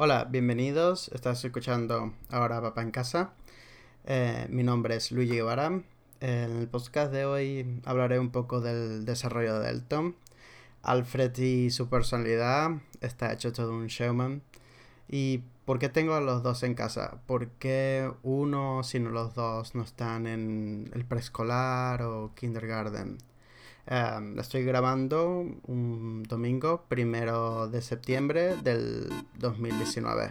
Hola, bienvenidos. Estás escuchando Ahora Papá en Casa. Eh, mi nombre es Luigi Guevara. En el podcast de hoy hablaré un poco del desarrollo de Elton. Alfred y su personalidad. Está hecho todo un showman. ¿Y por qué tengo a los dos en casa? ¿Por qué uno, sino los dos, no están en el preescolar o kindergarten? Em, estoy grabando un domingo, primero de septiembre del 2019.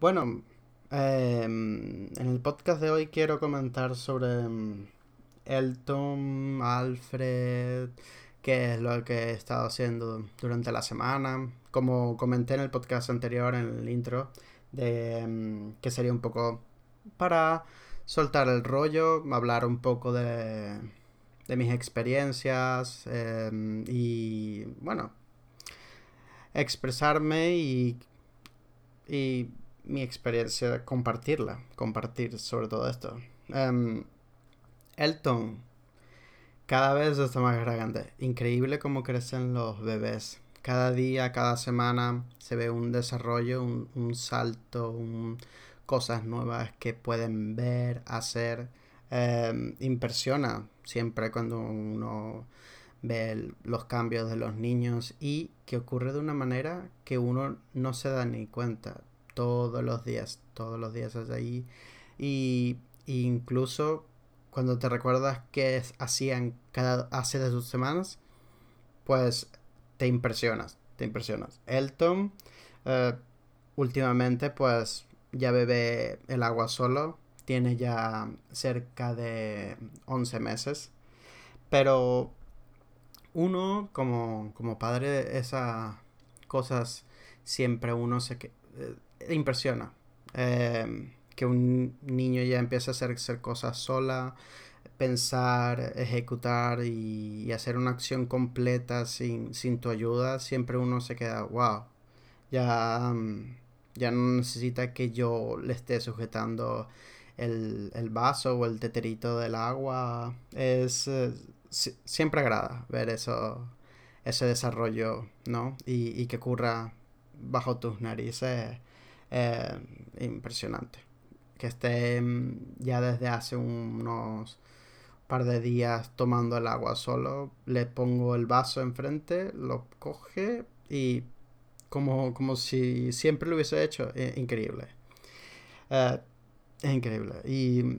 Bueno, em, en el podcast de hoy quiero comentar sobre em, Elton, Alfred, qué es lo que he estado haciendo durante la semana. Como comenté en el podcast anterior, en el intro, de em, que sería un poco para soltar el rollo, hablar un poco de, de mis experiencias y, bueno, expresarme y, y mi experiencia, compartirla, compartir sobre todo esto. Um, Elton, cada vez está más grande. Increíble cómo crecen los bebés. Cada día, cada semana se ve un desarrollo, un, salto, cosas nuevas que pueden ver, hacer. Em, impresiona siempre cuando uno ve los cambios de los niños y que ocurre de una manera que uno no se da ni cuenta todos los días, todos los días es ahí. Y, incluso cuando te recuerdas que hacían hace de sus semanas, pues te impresionas, te impresionas. Elton, eh, últimamente, pues ya bebe el agua solo, tiene ya cerca de 11 meses, pero uno como, como padre, esas cosas siempre uno se... Eh, impresiona. Em, que un niño ya empiece a hacer, hacer cosas sola, pensar, ejecutar y, hacer una acción completa sin, tu ayuda, siempre uno se queda, wow, ya, mm, ya no necesita que yo le esté sujetando el, vaso o el teterito del agua. Es, eh, siempre agrada ver eso, ese desarrollo, ¿no? Y, y que ocurra bajo tus narices eh, impresionante. Que esté mm, ya desde hace unos par de días tomando el agua solo, le pongo el vaso enfrente, lo coge y como, como si siempre lo hubiese hecho, increíble. Eh, es increíble. Y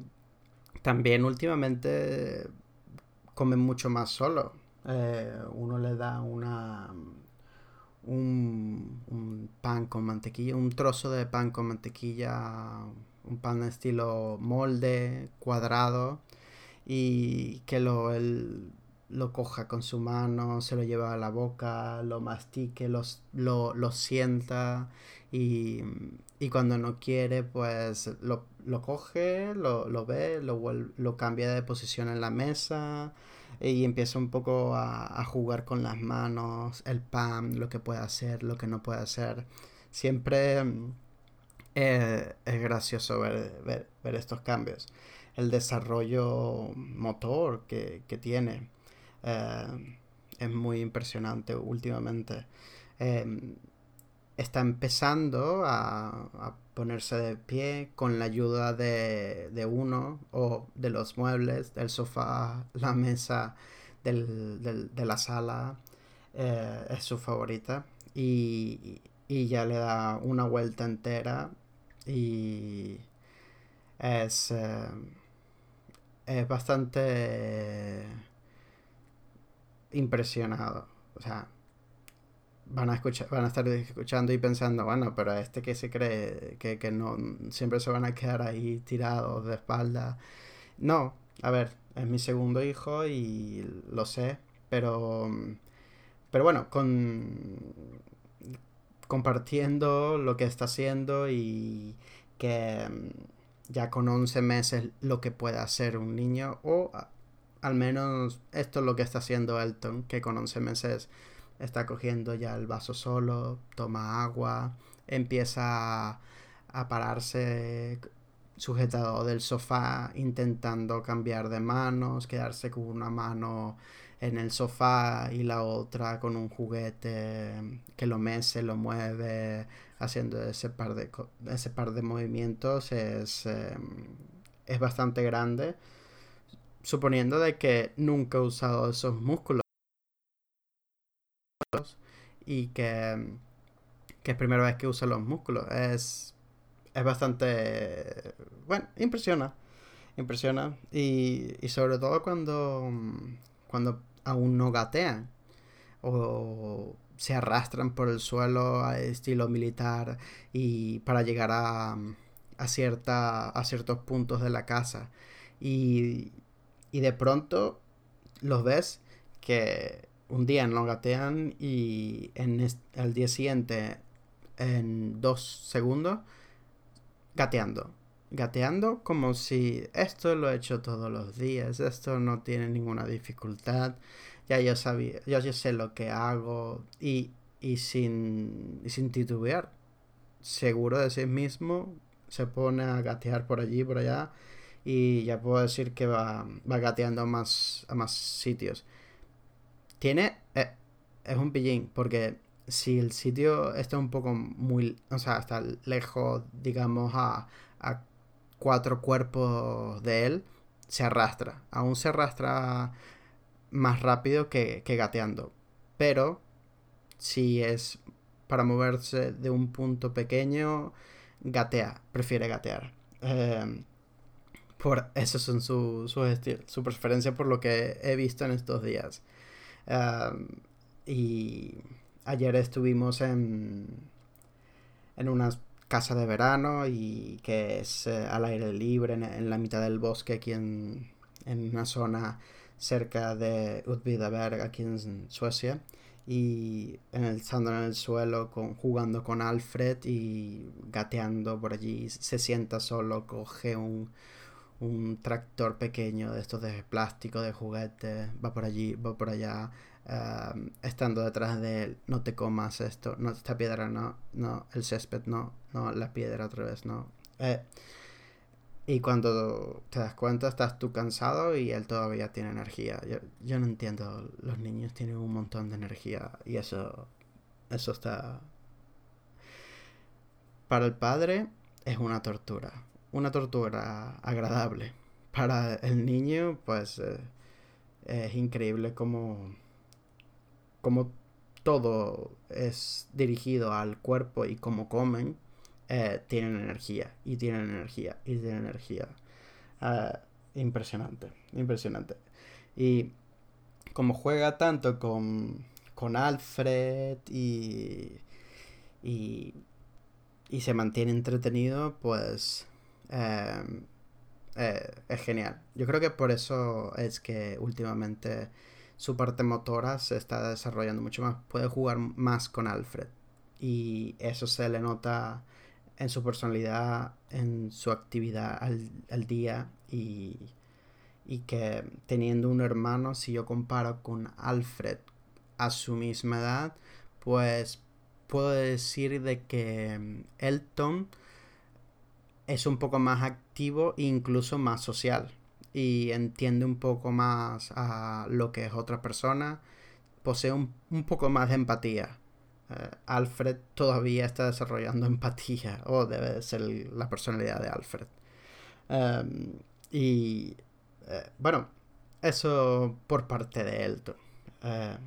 también últimamente come mucho más solo. Eh, uno le da una un, pan con mantequilla, un trozo de pan con mantequilla, un pan de estilo molde, cuadrado, y que lo, él, lo coja con su mano, se lo lleva a la boca, lo mastique, lo, lo sienta y, y, cuando no quiere pues lo, lo coge, lo, lo ve, lo, lo cambia de posición en la mesa, y empieza un poco a, jugar con las manos, el pan, lo que puede hacer, lo que no puede hacer. Siempre mm, eh, es gracioso ver, estos cambios. El desarrollo motor que, tiene eh, es muy impresionante últimamente. Em, está empezando a, ponerse de pie con la ayuda de, uno o de los muebles, del sofá, la mesa del, de la sala. Eh, es su favorita. Y, ya le da una vuelta entera. Y es, eh, es bastante impresionado. O sea, van a escuchar, van a estar escuchando y pensando, bueno, pero este que se cree que, que no siempre se van a quedar ahí tirados de espalda. No, a ver, es mi segundo hijo y lo sé, pero pero bueno, con compartiendo lo que está haciendo y que ya con 11 meses lo que puede hacer un niño o al menos esto es lo que está haciendo Elton, que con 11 meses está cogiendo ya el vaso solo, toma agua, empieza a, pararse sujetado del sofá intentando cambiar de manos, quedarse con una mano en el sofá y la otra con un juguete que lo mece, lo mueve, haciendo ese par de, ese par de movimientos es, em, es bastante grande, suponiendo de que nunca he usado esos músculos y que, que es primera vez que uso los músculos. Es, es bastante, bueno, impresiona, impresiona y, y sobre todo cuando, cuando aún no gatean o se arrastran por el suelo a estilo militar y para llegar a, a, cierta, a ciertos puntos de la casa. Y, y de pronto los ves que un día no gatean y en el día siguiente en dos segundos gateando. Gateando como si esto lo he hecho todos los días, esto no tiene ninguna dificultad ya yo sabía, yo ya sé lo que hago y, y sin, sin titubear, seguro de sí mismo, se pone a gatear por allí, por allá y ya puedo decir que va, va gateando más, a más sitios. Tiene, eh, es un pillín, porque si el sitio está un poco muy, o sea, está lejos, digamos, a, a cuatro cuerpos de él, se arrastra. Aún se arrastra más rápido que, gateando. Pero si es para moverse de un punto pequeño, gatea, prefiere gatear. Em, por eso son su, su, preferencia por lo que he visto en estos días. Y ayer estuvimos en, en una casa de verano y que es eh, al aire libre en, la mitad del bosque aquí en, en una zona cerca de Utvidaberg, aquí en Suecia, y en el, estando en el suelo con, jugando con Alfred y gateando por allí, se sienta solo, coge un, un tractor pequeño de estos de plástico, de juguete, va por allí, va por allá, eh, estando detrás de él, no te comas esto, no, esta piedra no, no, el césped no, no, la piedra otra vez no. Eh, y cuando te das cuenta, estás tú cansado y él todavía tiene energía. Yo, no entiendo, los niños tienen un montón de energía y eso, eso está... Para el padre es una tortura, una tortura agradable. Para el niño, pues eh, es increíble como, como todo es dirigido al cuerpo y cómo comen eh, tienen energía y tienen energía y tienen energía. Ah, impresionante, impresionante. Y como juega tanto con, con Alfred y, y, y, se mantiene entretenido, pues em, eh, es genial. Yo creo que por eso es que últimamente su parte motora se está desarrollando mucho más. Puede jugar más con Alfred. Y eso se le nota en su personalidad, en su actividad al, día y, y, que teniendo un hermano, si yo comparo con Alfred a su misma edad, pues puedo decir de que mm, Elton es un poco más activo e incluso más social y entiende un poco más a lo que es otra persona, posee un, un poco más de empatía eh, Alfred todavía está desarrollando empatía, o debe ser la personalidad de Alfred. Em, y eh, bueno, eso por parte de Elton. Eh,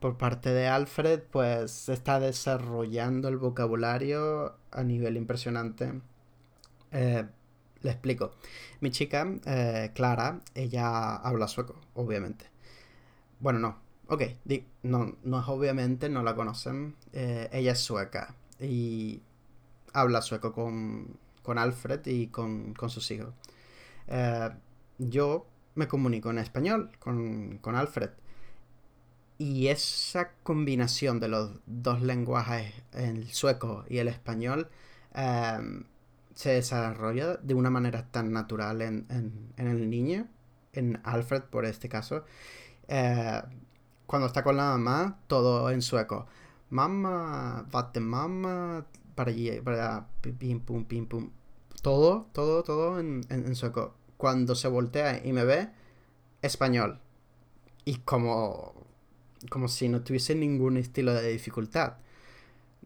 por parte de Alfred, pues está desarrollando el vocabulario a nivel impresionante. Le explico. Mi chica, Clara, ella habla sueco, obviamente. Bueno, no, Ok, no, no es obviamente, no la conocen. Eh, ella es sueca y habla sueco con, con Alfred y con, con sus hijos. Eh, yo me comunico en español con, con, Alfred. Y esa combinación de los dos lenguajes, el sueco y el español, se desarrolla de una manera tan natural en, en, el niño, en Alfred por este caso. Eh, cuando está con la mamá, todo en sueco. Mamá, vate mamá, para allí, para allá, pim, pum, pim, pum. Todo, todo, todo en, en, sueco. Cuando se voltea y me ve, español. Y como, como si no tuviese ningún estilo de dificultad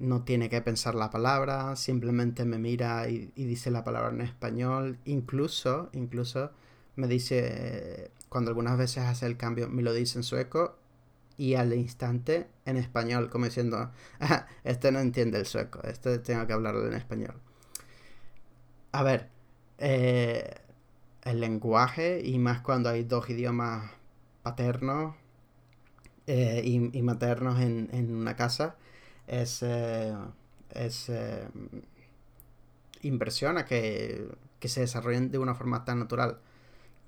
no tiene que pensar la palabra, simplemente me mira y, dice la palabra en español. Incluso, incluso me dice, cuando algunas veces hace el cambio, me lo dice en sueco y al instante en español, como diciendo, ah, este no entiende el sueco, este tengo que hablarlo en español. A ver, eh, el lenguaje, y más cuando hay dos idiomas paternos eh, y, maternos en una casa, es, eh, es eh, que, que se desarrollen de una forma tan natural.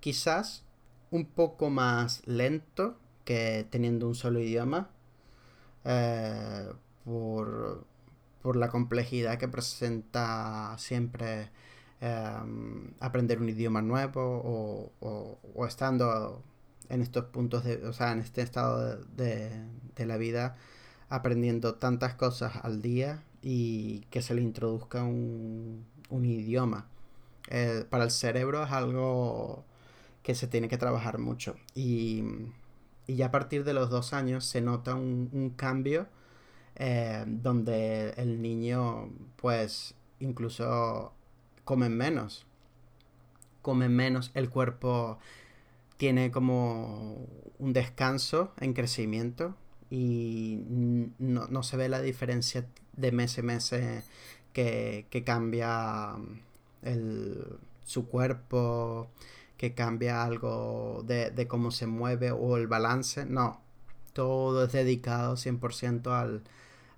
Quizás un poco más lento que teniendo un solo idioma. Eh, por, por, la complejidad que presenta siempre aprender un idioma nuevo o, o, estando en estos puntos de, o sea, en este estado de, de la vida aprendiendo tantas cosas al día y que se le introduzca un, idioma. Eh, para el cerebro es algo que se tiene que trabajar mucho. Y, ya a partir de los dos años se nota un, cambio eh, donde el niño pues incluso come menos. Come menos, el cuerpo tiene como un descanso en crecimiento y no, se ve la diferencia de mes a mes que, cambia el, su cuerpo, que cambia algo de, cómo se mueve o el balance. No, todo es dedicado 100% al,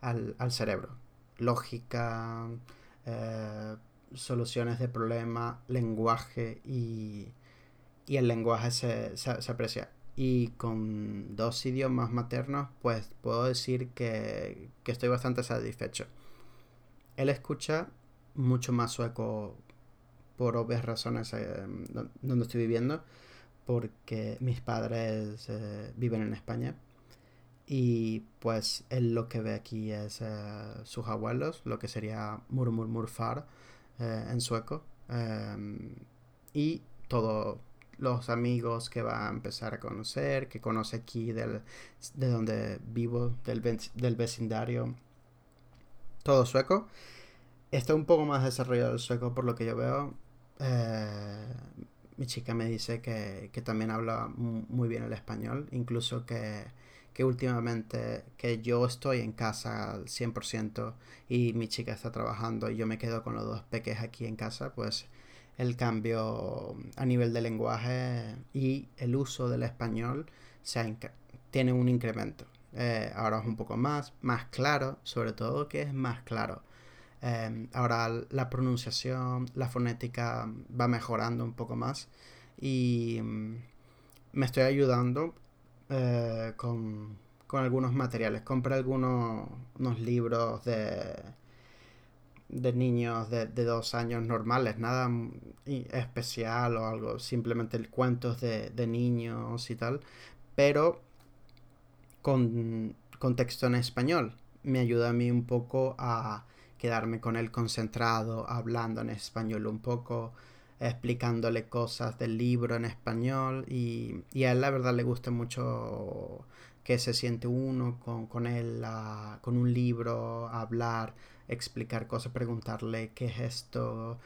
al, al, cerebro. Lógica, eh, soluciones de problemas, lenguaje y, y el lenguaje se, se aprecia y con dos idiomas maternos, pues puedo decir que, estoy bastante satisfecho. Él escucha mucho más sueco por obvias razones eh, donde estoy viviendo, porque mis padres eh, viven en España y pues él lo que ve aquí es eh, sus abuelos, lo que sería murmurmurfar en sueco, y todo los amigos que va a empezar a conocer, que conoce aquí del, de donde vivo, del, del vecindario, todo sueco. Está un poco más desarrollado el sueco por lo que yo veo. Eh, mi chica me dice que, que, también habla muy bien el español, incluso que, que últimamente que yo estoy en casa al 100% y mi chica está trabajando y yo me quedo con los dos peques aquí en casa, pues el cambio a nivel de lenguaje y el uso del español tiene un incremento. Eh, ahora es un poco más, más claro, sobre todo que es más claro. Eh, ahora la pronunciación, la fonética va mejorando un poco más y mm, me estoy ayudando eh, con, algunos materiales. Compré algunos unos libros de de niños de, dos años normales, nada especial o algo, simplemente cuentos de, de niños y tal, pero con, texto en español. Me ayuda a mí un poco a quedarme con él concentrado, hablando en español un poco, explicándole cosas del libro en español y, y a él la verdad le gusta mucho que se siente uno con, con él, con un libro, hablar explicar cosas, preguntarle qué es esto,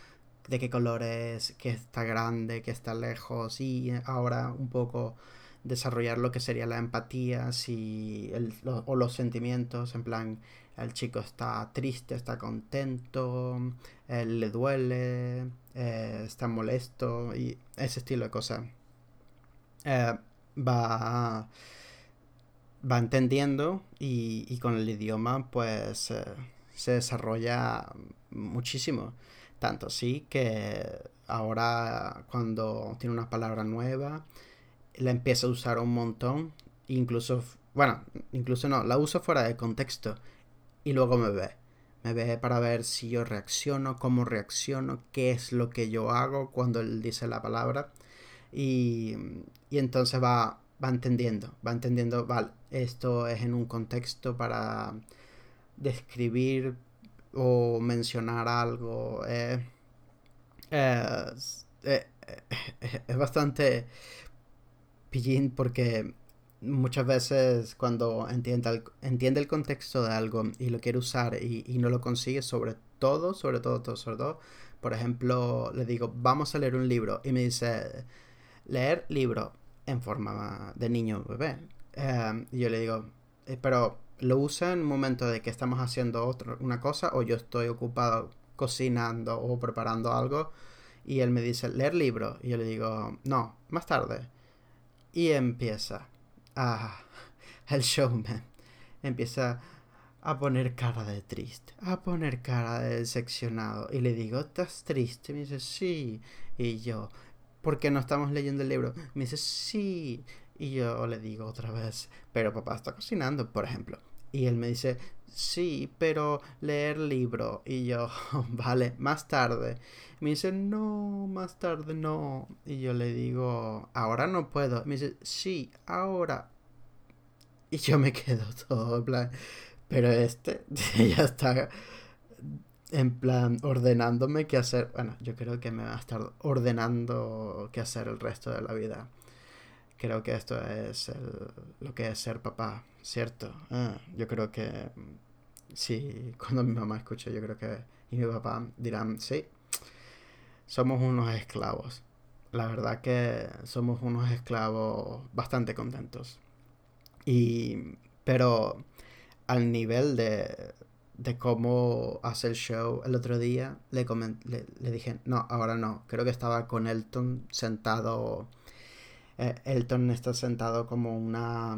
de qué color es, qué está grande, qué está lejos y ahora un poco desarrollar lo que sería la empatía si o los sentimientos en plan el chico está triste está contento le duele eh, está molesto y ese estilo de cosas eh, va va entendiendo y, con el idioma pues eh, se desarrolla muchísimo. Tanto así que ahora cuando tiene una palabra nueva, la empieza a usar un montón. Incluso, bueno, incluso no, la uso fuera de contexto. Y luego me ve. Me ve para ver si yo reacciono, cómo reacciono, qué es lo que yo hago cuando él dice la palabra. Y, y entonces va, va entendiendo, va entendiendo, vale, esto es en un contexto para describir o mencionar algo. Eh, es, eh, eh, es bastante pillín porque muchas veces cuando entiende el, entiende el contexto de algo y lo quiere usar y, y, no lo consigue, sobre todo, sobre todo, todo, sobre todo, por ejemplo, le digo, vamos a leer un libro y me dice, leer libro en forma de niño bebé. Y yo le digo, pero lo usa en un momento de que estamos haciendo otra, una cosa o yo estoy ocupado cocinando o preparando algo y él me dice, leer libro. Y yo le digo, no, más tarde. Y empieza Ah, el showman empieza a poner cara de triste, a poner cara de decepcionado. Y le digo, ¿estás triste? Me dice, sí. Y yo, ¿por qué no estamos leyendo el libro? Me dice, sí. Y yo le digo otra vez, pero papá está cocinando, por ejemplo. Y él me dice, sí, pero leer libro. Y yo, vale, más tarde. Me dice, no, más tarde no. Y yo le digo, ahora no puedo. Me dice, sí, ahora. Y yo me quedo todo en plan, pero este ya está en plan ordenándome qué hacer. Bueno, yo creo que me va a estar ordenando qué hacer el resto de la vida. Creo que esto es lo que es ser papá, ¿cierto? Ah, yo creo que sí, cuando mi mamá escuche, yo creo que y mi papá dirán, sí, somos unos esclavos. La verdad que somos unos esclavos bastante contentos. Y, pero al nivel de, de cómo hace el show el otro día, le, le, le, dije, no, ahora no. Creo que estaba con Elton sentado. Eh, Elton está sentado como una...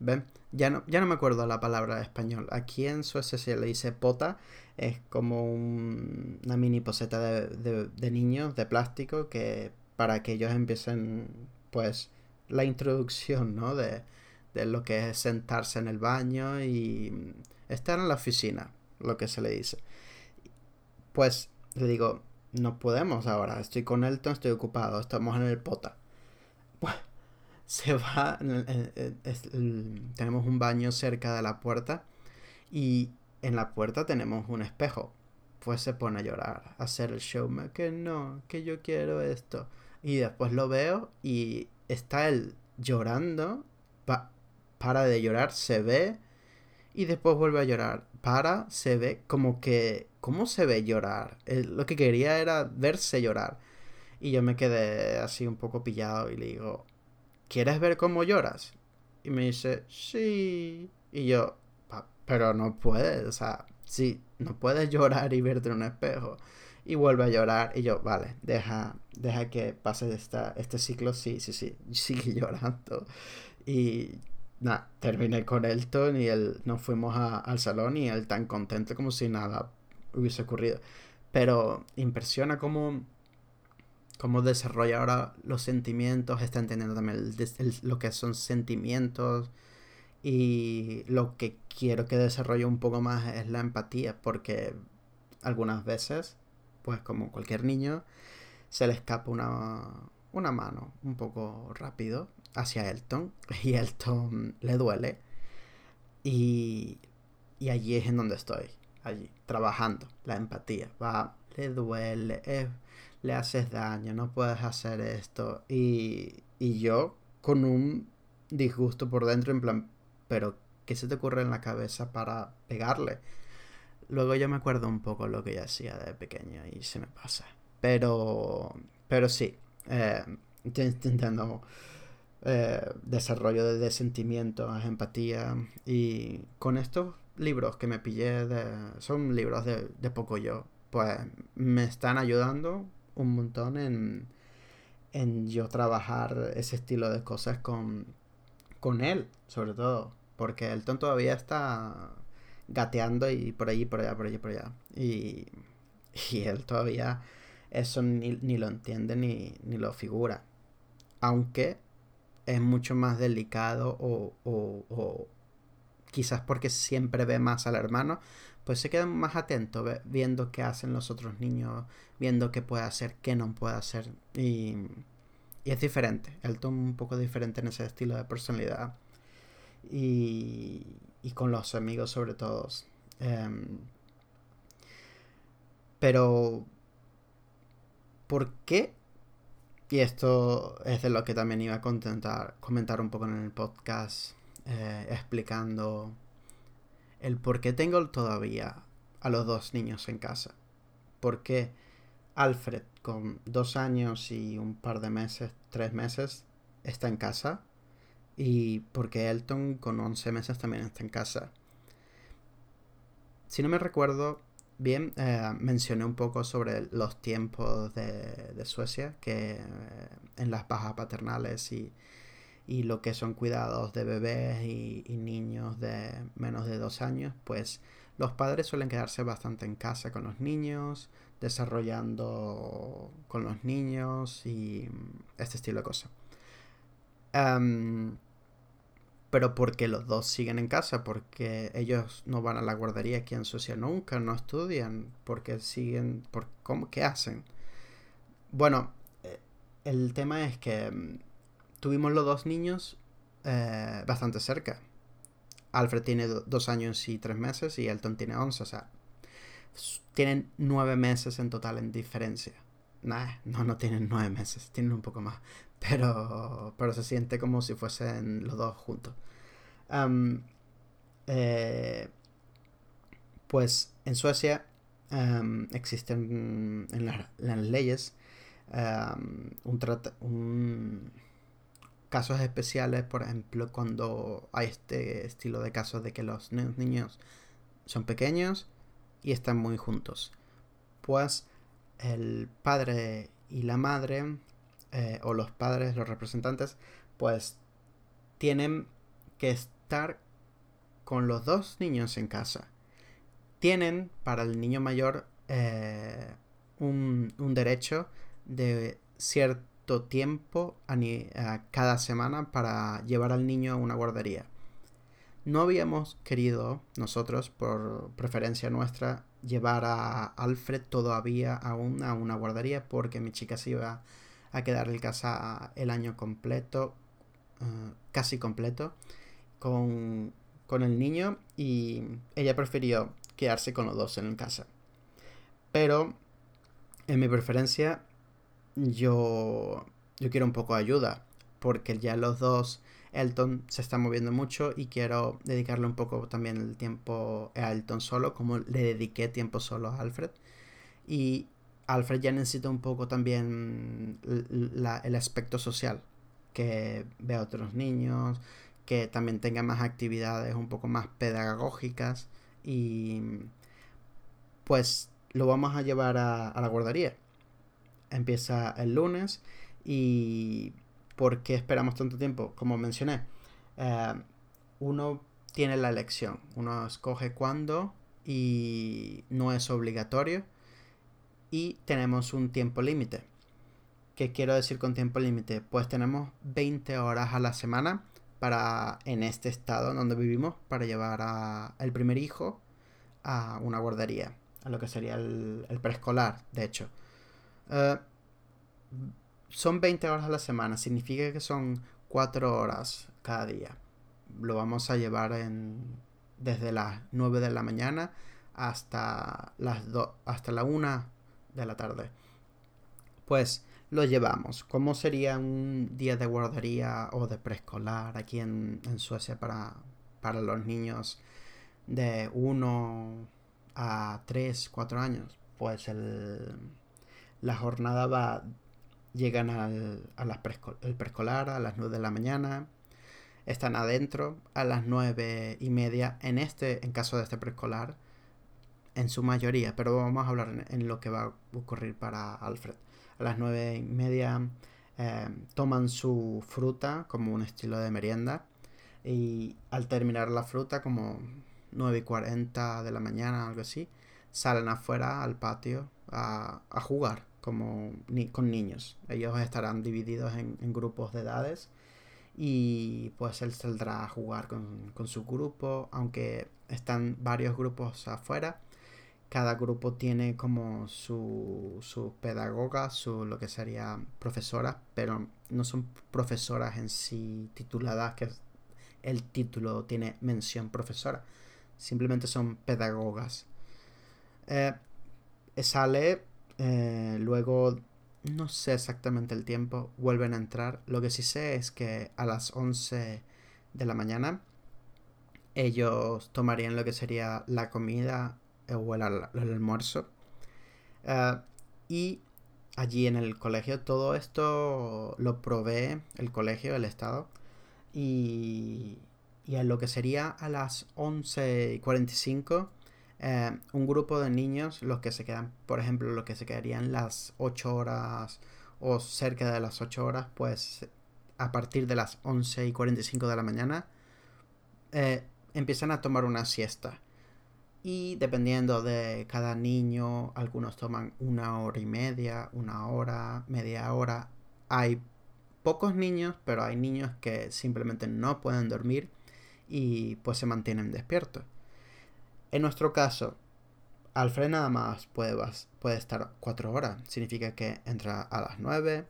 ¿Ven? Ya no, ya no me acuerdo la palabra en español. Aquí en Suecia se le dice pota. Es como una mini poseta de, de, de, niños de plástico que para que ellos empiecen, pues, la introducción, ¿no? De, de lo que es sentarse en el baño y estar en la oficina, lo que se le dice. Pues le digo, no podemos ahora, estoy con Elton, estoy ocupado, estamos en el pota. Pues se va, tenemos un baño cerca de la puerta y en la puerta tenemos un espejo. Pues se pone a llorar, a hacer el show, que no, que yo quiero esto. Y después lo veo y está él llorando, para de llorar, se ve y después vuelve a llorar. Para, se ve como que... ¿Cómo se ve llorar? lo que quería era verse llorar. Y yo me quedé así un poco pillado y le digo, ¿quieres ver cómo lloras? Y me dice, sí. Y yo, pero no puedes, o sea, sí, no puedes llorar y verte en un espejo y vuelve a llorar y yo, vale, deja, deja que pase esta, este ciclo, sí, sí, sí, sigue llorando. Y nada, terminé con Elton y él, nos fuimos al salón y él tan contento como si nada hubiese ocurrido. Pero impresiona cómo, cómo desarrolla ahora los sentimientos, está entendiendo también lo que son sentimientos y lo que quiero que desarrolle un poco más es la empatía porque algunas veces pues como cualquier niño, se le escapa una, una mano un poco rápido hacia Elton y Elton le duele y, y allí es en donde estoy, allí, trabajando la empatía, va, le duele, le haces daño, no puedes hacer esto y, y yo con un disgusto por dentro en plan, pero ¿qué se te ocurre en la cabeza para pegarle? Luego yo me acuerdo un poco lo que yo hacía de pequeño y se me pasa. Pero, pero sí, eh, intentando eh, desarrollo de, sentimientos, empatía y con estos libros que me pillé, de, son libros de, de poco yo, pues me están ayudando un montón en, en yo trabajar ese estilo de cosas con, con él, sobre todo, porque el ton todavía está gateando y por allí, por allá, por allí, por allá. Y, y él todavía eso ni, lo entiende ni, ni, lo figura. Aunque es mucho más delicado o, o, quizás porque siempre ve más al hermano, pues se queda más atento viendo qué hacen los otros niños, viendo qué puede hacer, qué no puede hacer. Y, y es diferente. Elton un poco diferente en ese estilo de personalidad. Y, y con los amigos sobre todo. Em, pero, ¿por qué? Y esto es de lo que también iba a contentar, comentar un poco en el podcast, eh, explicando el por qué tengo todavía a los dos niños en casa. ¿Por qué Alfred, con dos años y un par de meses, tres meses, está en casa? Y por qué Elton, con 11 meses, también está en casa. Si no me recuerdo bien, eh, mencioné un poco sobre los tiempos de, Suecia, que eh, en las bajas paternales y y lo que son cuidados de bebés y, niños de menos de dos años, pues los padres suelen quedarse bastante en casa con los niños, desarrollando con los niños y este estilo de cosas. Pero porque los dos siguen en casa, porque ellos no van a la guardería aquí en Suecia nunca, no estudian, porque siguen, por, ¿cómo, ¿qué hacen? Bueno, eh, el tema es que tuvimos los dos niños eh, bastante cerca. Alfred tiene dos años y tres meses y Elton tiene once, o sea, tienen nueve meses en total en diferencia. Nah, no, no tienen nueve meses, tienen un poco más, pero, pero se siente como si fuesen los dos juntos. Eh, pues en Suecia existen en, las leyes un, un casos especiales, por ejemplo, cuando hay este estilo de casos de que los niños son pequeños y están muy juntos. Pues el padre y la madre, eh, o los padres, los representantes, pues tienen que estar con los dos niños en casa. Tienen para el niño mayor eh, un, un derecho de cierto tiempo a, cada semana para llevar al niño a una guardería. No habíamos querido nosotros, por preferencia nuestra, llevar a Alfred todavía aún a una guardería porque mi chica se iba a quedar en casa el año completo, eh, casi completo, con, con el niño y ella prefirió quedarse con los dos en casa. Pero en mi preferencia yo, yo quiero un poco de ayuda, porque ya los dos, Elton se está moviendo mucho y quiero dedicarle un poco también el tiempo a Elton solo, como le dediqué tiempo solo a Alfred. Y Alfred ya necesita un poco también el aspecto social, que vea a otros niños, que también tenga más actividades un poco más pedagógicas y pues lo vamos a llevar a la guardería empieza el lunes y ¿por qué esperamos tanto tiempo? Como mencioné, eh, uno tiene la elección, uno escoge cuándo y no es obligatorio y tenemos un tiempo límite. ¿Qué quiero decir con tiempo límite? Pues tenemos 20 horas a la semana para en este estado donde vivimos para llevar a el primer hijo a una guardería, a lo que sería el preescolar, de hecho. Eh, son 20 horas a la semana, significa que son 4 horas cada día. Lo vamos a llevar desde las 9 de la mañana hasta las hasta la 1 de la tarde. Pues lo llevamos. ¿Cómo sería un día de guardería o de preescolar aquí en, Suecia para, para los niños de 1 a 3, 4 años? Pues el, la jornada va, llegan al a las el preescolar a las 9 de la mañana, están adentro a las 9 y media, en este, en caso de este preescolar, en su mayoría, pero vamos a hablar en, lo que va a ocurrir para Alfred. A las 9 y media eh, toman su fruta como un estilo de merienda y al terminar la fruta como 9 y 40 de la mañana, algo así, salen afuera al patio a, jugar como ni con niños. Ellos estarán divididos en, grupos de edades y pues él saldrá a jugar con, su grupo, aunque están varios grupos afuera. Cada grupo tiene como su, su pedagoga, su lo que sería profesora, pero no son profesoras en sí tituladas, que el título tiene mención profesora. Simplemente son pedagogas. Eh, sale eh, luego no sé exactamente el tiempo, vuelven a entrar. Lo que sí sé es que a las 11 de la mañana ellos tomarían lo que sería la comida o el, almuerzo. Eh, y allí en el colegio todo esto lo provee el colegio, el Estado. Y, y a lo que sería a las 11.45 eh, un grupo de niños, los que se quedan, por ejemplo, los que se quedarían las 8 horas o cerca de las 8 horas, pues a partir de las 11 y 45 de la mañana, eh, empiezan a tomar una siesta. Y dependiendo de cada niño, algunos toman una hora y media, una hora, media hora. Hay pocos niños, pero hay niños que simplemente no pueden dormir y pues se mantienen despiertos. En nuestro caso, Alfred nada más puede, puede estar cuatro horas. Significa que entra a las nueve,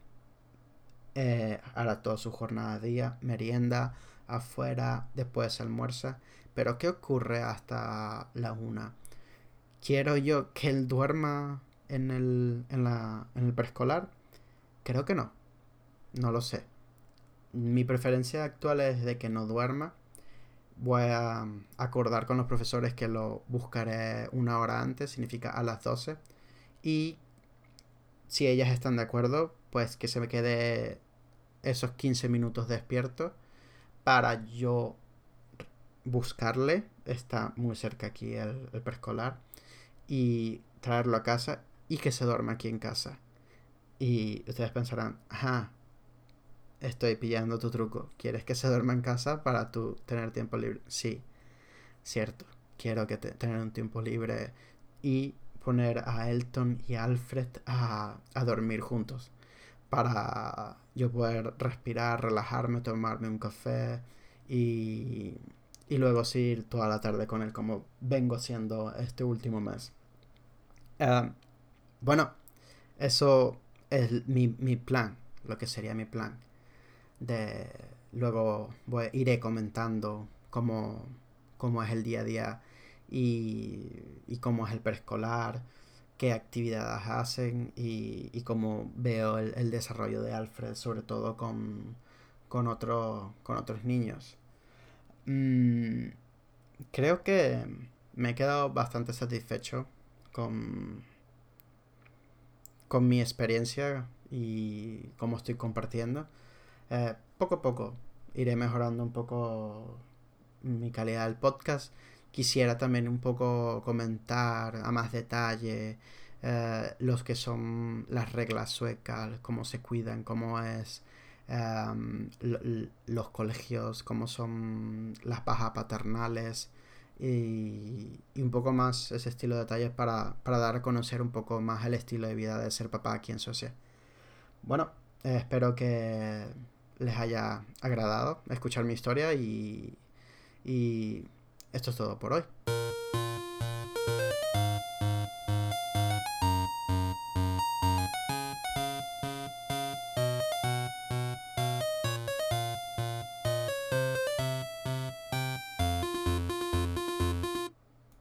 eh, hará toda su jornada de día, merienda, afuera, después almuerza. Pero ¿qué ocurre hasta la una? ¿Quiero yo que él duerma en el, en, la, en el preescolar? Creo que no. No lo sé. Mi preferencia actual es de que no duerma voy a acordar con los profesores que lo buscaré una hora antes, significa a las 12. Y si ellas están de acuerdo, pues que se me quede esos 15 minutos despierto para yo buscarle. Está muy cerca aquí el, preescolar. Y traerlo a casa y que se duerma aquí en casa. Y ustedes pensarán, ajá, estoy pillando tu truco. ¿Quieres que se duerma en casa para tú tener tiempo libre? Sí, cierto. Quiero que tener un tiempo libre y poner a Elton y Alfred a, a dormir juntos. Para yo poder respirar, relajarme, tomarme un café y, y luego seguir toda la tarde con él como vengo haciendo este último mes. Ah, bueno, eso es mi, mi plan, lo que sería mi plan de luego voy, iré comentando cómo, cómo, es el día a día y, y cómo es el preescolar, qué actividades hacen y, cómo veo el, desarrollo de Alfred, sobre todo con, con, con otros niños. Mm, creo que me he quedado bastante satisfecho con, con mi experiencia y cómo estoy compartiendo. Eh, poco a poco iré mejorando un poco mi calidad del podcast. Quisiera también un poco comentar a más detalle eh, los que son las reglas suecas, cómo se cuidan, cómo es em, los colegios, cómo son las bajas paternales y, un poco más ese estilo de detalles para, para dar a conocer un poco más el estilo de vida de ser papá aquí en Suecia. Bueno, eh, espero que les haya agradado escuchar mi historia y, y esto es todo por hoy.